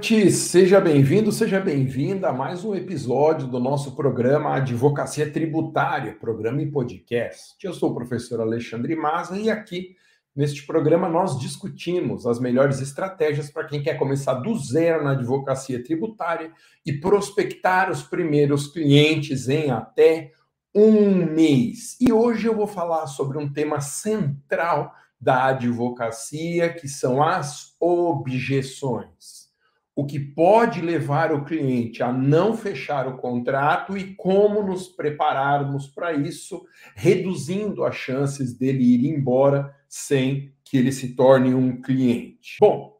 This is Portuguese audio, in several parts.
noite, seja bem-vindo, seja bem-vinda a mais um episódio do nosso programa Advocacia Tributária, programa e podcast. Eu sou o professor Alexandre Maza e aqui neste programa nós discutimos as melhores estratégias para quem quer começar do zero na advocacia tributária e prospectar os primeiros clientes em até um mês. E hoje eu vou falar sobre um tema central da advocacia, que são as objeções o que pode levar o cliente a não fechar o contrato e como nos prepararmos para isso, reduzindo as chances dele ir embora sem que ele se torne um cliente. Bom,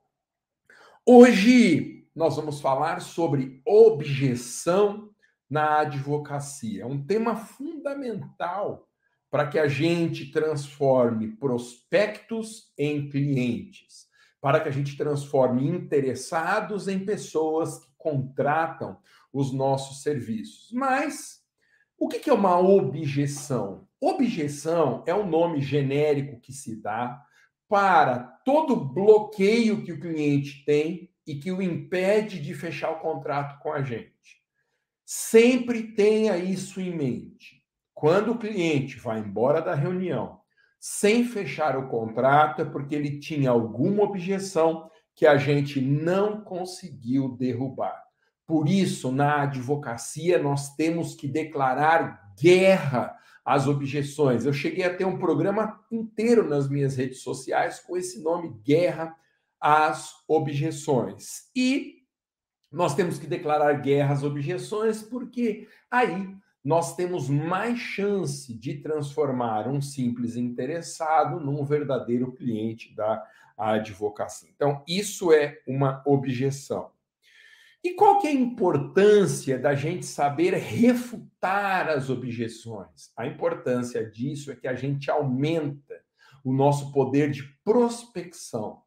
hoje nós vamos falar sobre objeção na advocacia. É um tema fundamental para que a gente transforme prospectos em clientes para que a gente transforme interessados em pessoas que contratam os nossos serviços. Mas o que é uma objeção? Objeção é um nome genérico que se dá para todo bloqueio que o cliente tem e que o impede de fechar o contrato com a gente. Sempre tenha isso em mente. Quando o cliente vai embora da reunião sem fechar o contrato, é porque ele tinha alguma objeção que a gente não conseguiu derrubar. Por isso, na advocacia, nós temos que declarar guerra às objeções. Eu cheguei a ter um programa inteiro nas minhas redes sociais com esse nome Guerra às Objeções. E nós temos que declarar guerra às objeções, porque aí nós temos mais chance de transformar um simples interessado num verdadeiro cliente da advocacia. Então, isso é uma objeção. E qual que é a importância da gente saber refutar as objeções? A importância disso é que a gente aumenta o nosso poder de prospecção.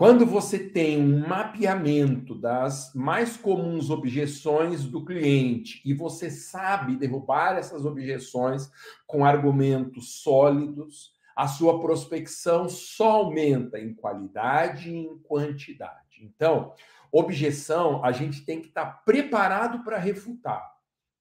Quando você tem um mapeamento das mais comuns objeções do cliente e você sabe derrubar essas objeções com argumentos sólidos, a sua prospecção só aumenta em qualidade e em quantidade. Então, objeção, a gente tem que estar preparado para refutar.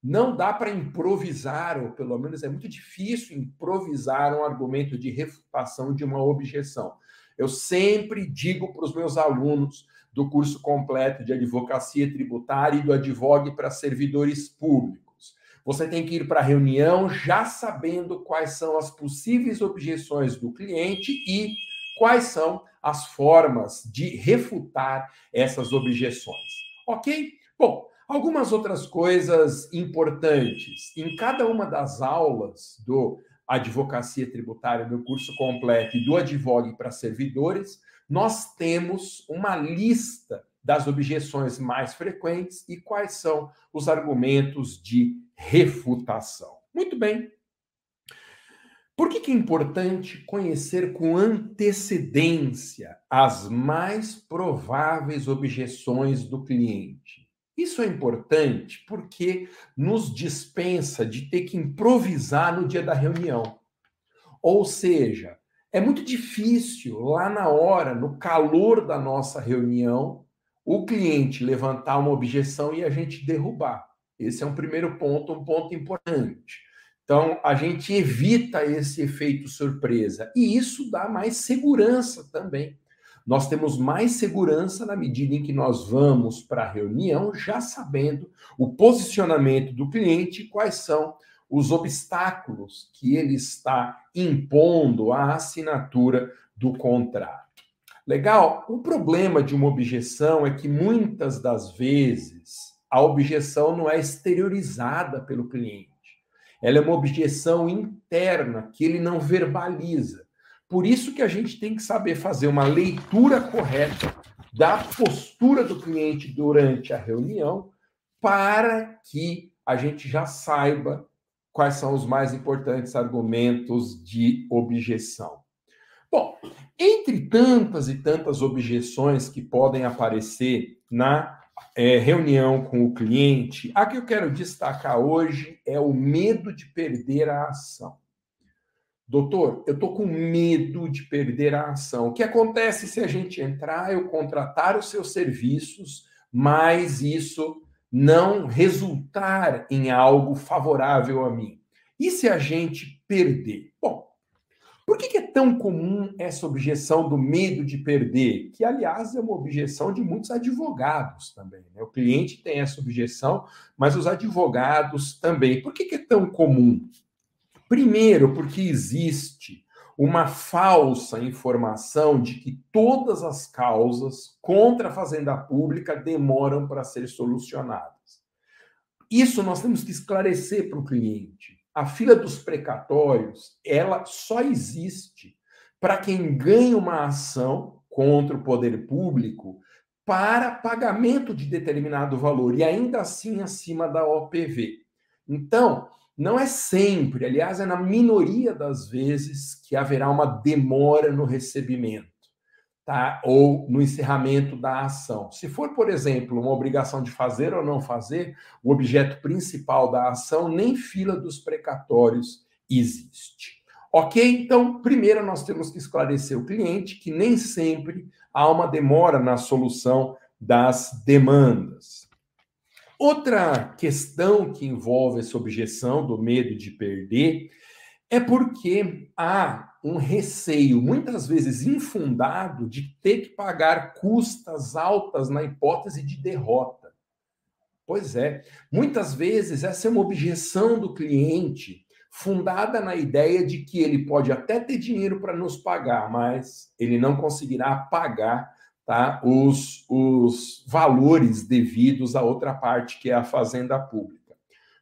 Não dá para improvisar, ou pelo menos é muito difícil improvisar um argumento de refutação de uma objeção. Eu sempre digo para os meus alunos do curso completo de advocacia tributária e do advogue para servidores públicos. Você tem que ir para a reunião já sabendo quais são as possíveis objeções do cliente e quais são as formas de refutar essas objeções. Ok? Bom, algumas outras coisas importantes. Em cada uma das aulas do Advocacia Tributária, meu curso completo, e do Advogue para servidores, nós temos uma lista das objeções mais frequentes e quais são os argumentos de refutação. Muito bem. Por que, que é importante conhecer com antecedência as mais prováveis objeções do cliente? Isso é importante porque nos dispensa de ter que improvisar no dia da reunião. Ou seja, é muito difícil lá na hora, no calor da nossa reunião, o cliente levantar uma objeção e a gente derrubar. Esse é um primeiro ponto, um ponto importante. Então, a gente evita esse efeito surpresa e isso dá mais segurança também nós temos mais segurança na medida em que nós vamos para a reunião já sabendo o posicionamento do cliente e quais são os obstáculos que ele está impondo à assinatura do contrato. Legal? O problema de uma objeção é que muitas das vezes a objeção não é exteriorizada pelo cliente. Ela é uma objeção interna que ele não verbaliza. Por isso que a gente tem que saber fazer uma leitura correta da postura do cliente durante a reunião para que a gente já saiba quais são os mais importantes argumentos de objeção. Bom, entre tantas e tantas objeções que podem aparecer na é, reunião com o cliente, a que eu quero destacar hoje é o medo de perder a ação. Doutor, eu estou com medo de perder a ação. O que acontece se a gente entrar, eu contratar os seus serviços, mas isso não resultar em algo favorável a mim. E se a gente perder? Bom, por que, é tão comum essa objeção do medo de perder? Que, aliás, é uma objeção de muitos advogados também. Né? O cliente tem essa objeção, mas os advogados também. Por que, que é tão comum? Primeiro, porque existe uma falsa informação de que todas as causas contra a fazenda pública demoram para ser solucionadas. Isso nós temos que esclarecer para o cliente a fila dos precatórios, ela só existe para quem ganha uma ação contra o poder público para pagamento de determinado valor e ainda assim acima da OPV. Então, não é sempre, aliás, é na minoria das vezes que haverá uma demora no recebimento tá? ou no encerramento da ação. Se for, por exemplo, uma obrigação de fazer ou não fazer, o objeto principal da ação, nem fila dos precatórios existe. Ok? Então, primeiro nós temos que esclarecer o cliente que nem sempre há uma demora na solução das demandas. Outra questão que envolve essa objeção do medo de perder é porque há um receio, muitas vezes infundado, de ter que pagar custas altas na hipótese de derrota. Pois é, muitas vezes essa é uma objeção do cliente, fundada na ideia de que ele pode até ter dinheiro para nos pagar, mas ele não conseguirá pagar tá, os, os valores devidos à outra parte, que é a fazenda pública.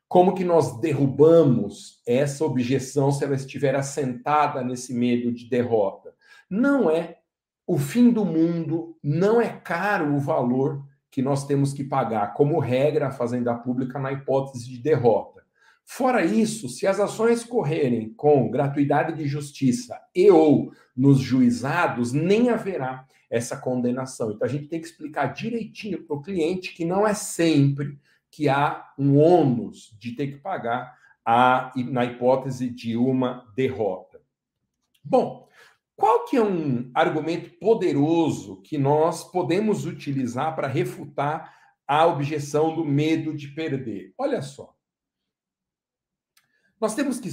Como que nós derrubamos essa objeção se ela estiver assentada nesse medo de derrota? Não é o fim do mundo, não é caro o valor que nós temos que pagar, como regra, a fazenda pública na hipótese de derrota. Fora isso, se as ações correrem com gratuidade de justiça e ou nos juizados, nem haverá essa condenação. Então a gente tem que explicar direitinho para o cliente que não é sempre que há um ônus de ter que pagar a, na hipótese de uma derrota. Bom, qual que é um argumento poderoso que nós podemos utilizar para refutar a objeção do medo de perder? Olha só. Nós temos que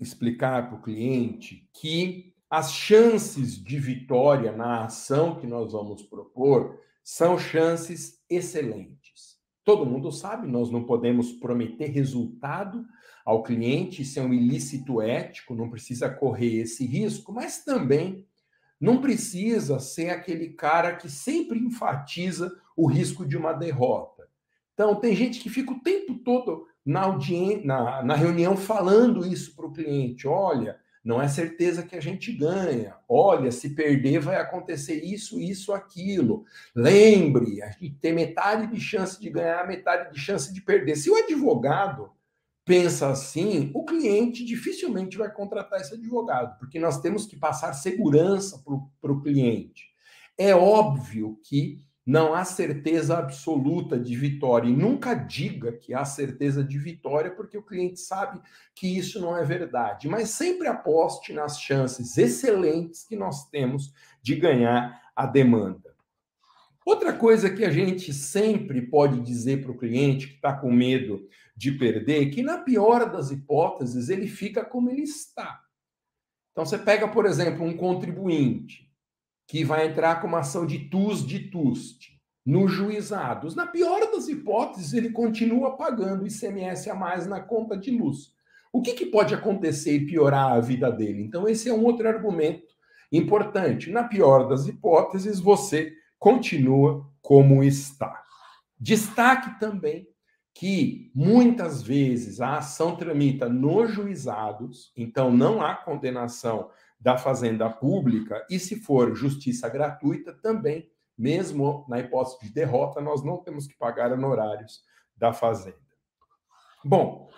explicar para o cliente que as chances de vitória na ação que nós vamos propor são chances excelentes. Todo mundo sabe, nós não podemos prometer resultado ao cliente, isso é um ilícito ético, não precisa correr esse risco, mas também não precisa ser aquele cara que sempre enfatiza o risco de uma derrota. Então, tem gente que fica o tempo todo na, audien na, na reunião falando isso para o cliente: olha, não é certeza que a gente ganha. Olha, se perder vai acontecer isso, isso, aquilo. Lembre, a gente tem metade de chance de ganhar, metade de chance de perder. Se o advogado pensa assim, o cliente dificilmente vai contratar esse advogado, porque nós temos que passar segurança para o cliente. É óbvio que não há certeza absoluta de vitória. E nunca diga que há certeza de vitória, porque o cliente sabe que isso não é verdade. Mas sempre aposte nas chances excelentes que nós temos de ganhar a demanda. Outra coisa que a gente sempre pode dizer para o cliente que está com medo de perder, que na pior das hipóteses ele fica como ele está. Então você pega, por exemplo, um contribuinte que vai entrar com uma ação de TUS de TUST nos juizados. Na pior das hipóteses, ele continua pagando ICMS a mais na conta de luz. O que, que pode acontecer e piorar a vida dele? Então, esse é um outro argumento importante. Na pior das hipóteses, você continua como está. Destaque também que muitas vezes a ação tramita nos juizados, então não há condenação da fazenda pública, e se for justiça gratuita, também, mesmo na hipótese de derrota, nós não temos que pagar honorários da fazenda. Bom,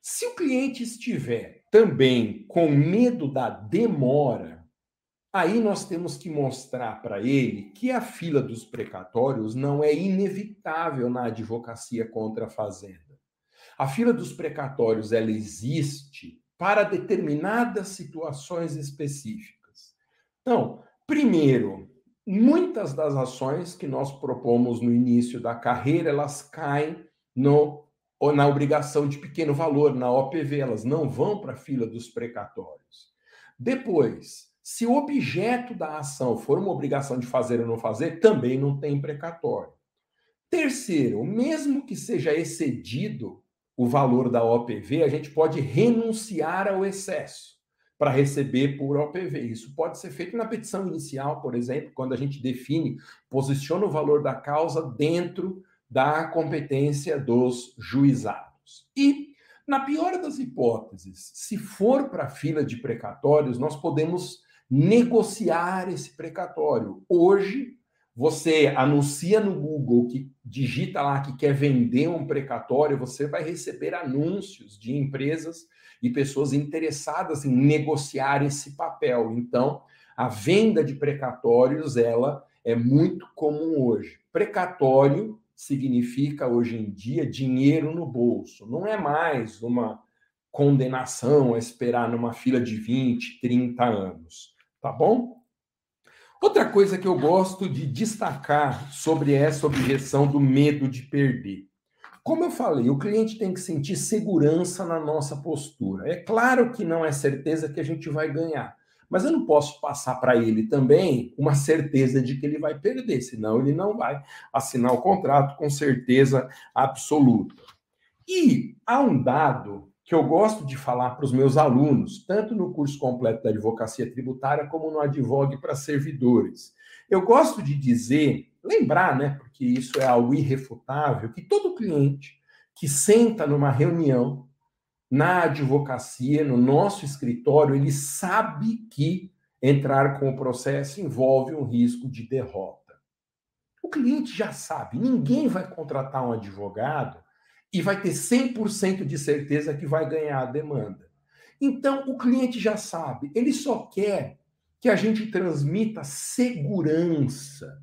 se o cliente estiver também com medo da demora, aí nós temos que mostrar para ele que a fila dos precatórios não é inevitável na advocacia contra a fazenda. A fila dos precatórios ela existe para determinadas situações específicas. Então, primeiro, muitas das ações que nós propomos no início da carreira, elas caem no, na obrigação de pequeno valor, na OPV, elas não vão para a fila dos precatórios. Depois, se o objeto da ação for uma obrigação de fazer ou não fazer, também não tem precatório. Terceiro, mesmo que seja excedido o valor da OPV, a gente pode renunciar ao excesso para receber por OPV. Isso pode ser feito na petição inicial, por exemplo, quando a gente define, posiciona o valor da causa dentro da competência dos juizados. E, na pior das hipóteses, se for para a fila de precatórios, nós podemos negociar esse precatório. Hoje, você anuncia no Google que digita lá que quer vender um precatório, você vai receber anúncios de empresas e pessoas interessadas em negociar esse papel. Então, a venda de precatórios, ela é muito comum hoje. Precatório significa hoje em dia dinheiro no bolso. Não é mais uma condenação a esperar numa fila de 20, 30 anos, tá bom? Outra coisa que eu gosto de destacar sobre essa objeção do medo de perder. Como eu falei, o cliente tem que sentir segurança na nossa postura. É claro que não é certeza que a gente vai ganhar, mas eu não posso passar para ele também uma certeza de que ele vai perder, senão ele não vai assinar o contrato com certeza absoluta. E há um dado que eu gosto de falar para os meus alunos, tanto no curso completo da advocacia tributária como no Advogue para servidores. Eu gosto de dizer lembrar, né, porque isso é algo irrefutável, que todo cliente que senta numa reunião na advocacia, no nosso escritório, ele sabe que entrar com o processo envolve um risco de derrota. O cliente já sabe, ninguém vai contratar um advogado e vai ter 100% de certeza que vai ganhar a demanda. Então, o cliente já sabe, ele só quer que a gente transmita segurança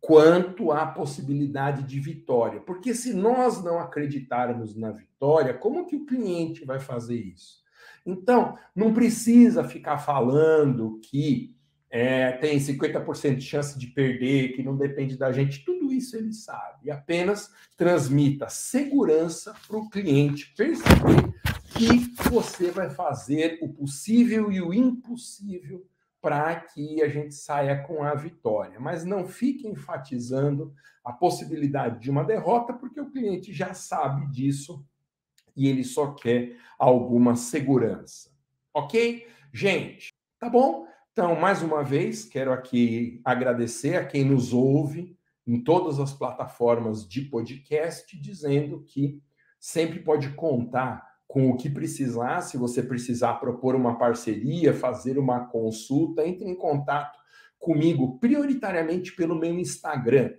quanto à possibilidade de vitória. Porque se nós não acreditarmos na vitória, como que o cliente vai fazer isso? Então, não precisa ficar falando que é, tem 50% de chance de perder, que não depende da gente. Tudo isso ele sabe. Apenas transmita segurança para o cliente perceber que você vai fazer o possível e o impossível para que a gente saia com a vitória. Mas não fique enfatizando a possibilidade de uma derrota, porque o cliente já sabe disso e ele só quer alguma segurança. Ok? Gente, tá bom? Então, mais uma vez, quero aqui agradecer a quem nos ouve em todas as plataformas de podcast, dizendo que sempre pode contar com o que precisar. Se você precisar propor uma parceria, fazer uma consulta, entre em contato comigo, prioritariamente pelo meu Instagram.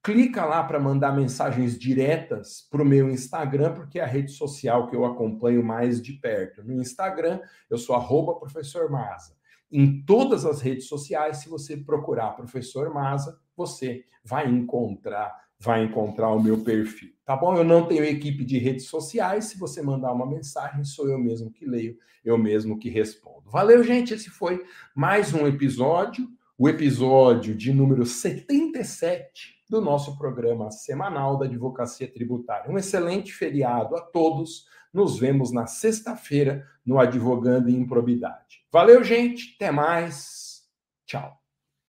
Clica lá para mandar mensagens diretas para o meu Instagram, porque é a rede social que eu acompanho mais de perto. No Instagram, eu sou arroba professor Maza. Em todas as redes sociais, se você procurar professor Maza, você vai encontrar vai encontrar o meu perfil, tá bom? Eu não tenho equipe de redes sociais, se você mandar uma mensagem, sou eu mesmo que leio, eu mesmo que respondo. Valeu, gente, esse foi mais um episódio, o episódio de número 77 do nosso programa semanal da Advocacia Tributária. Um excelente feriado a todos. Nos vemos na sexta-feira no Advogando em Improbidade. Valeu, gente. Até mais. Tchau.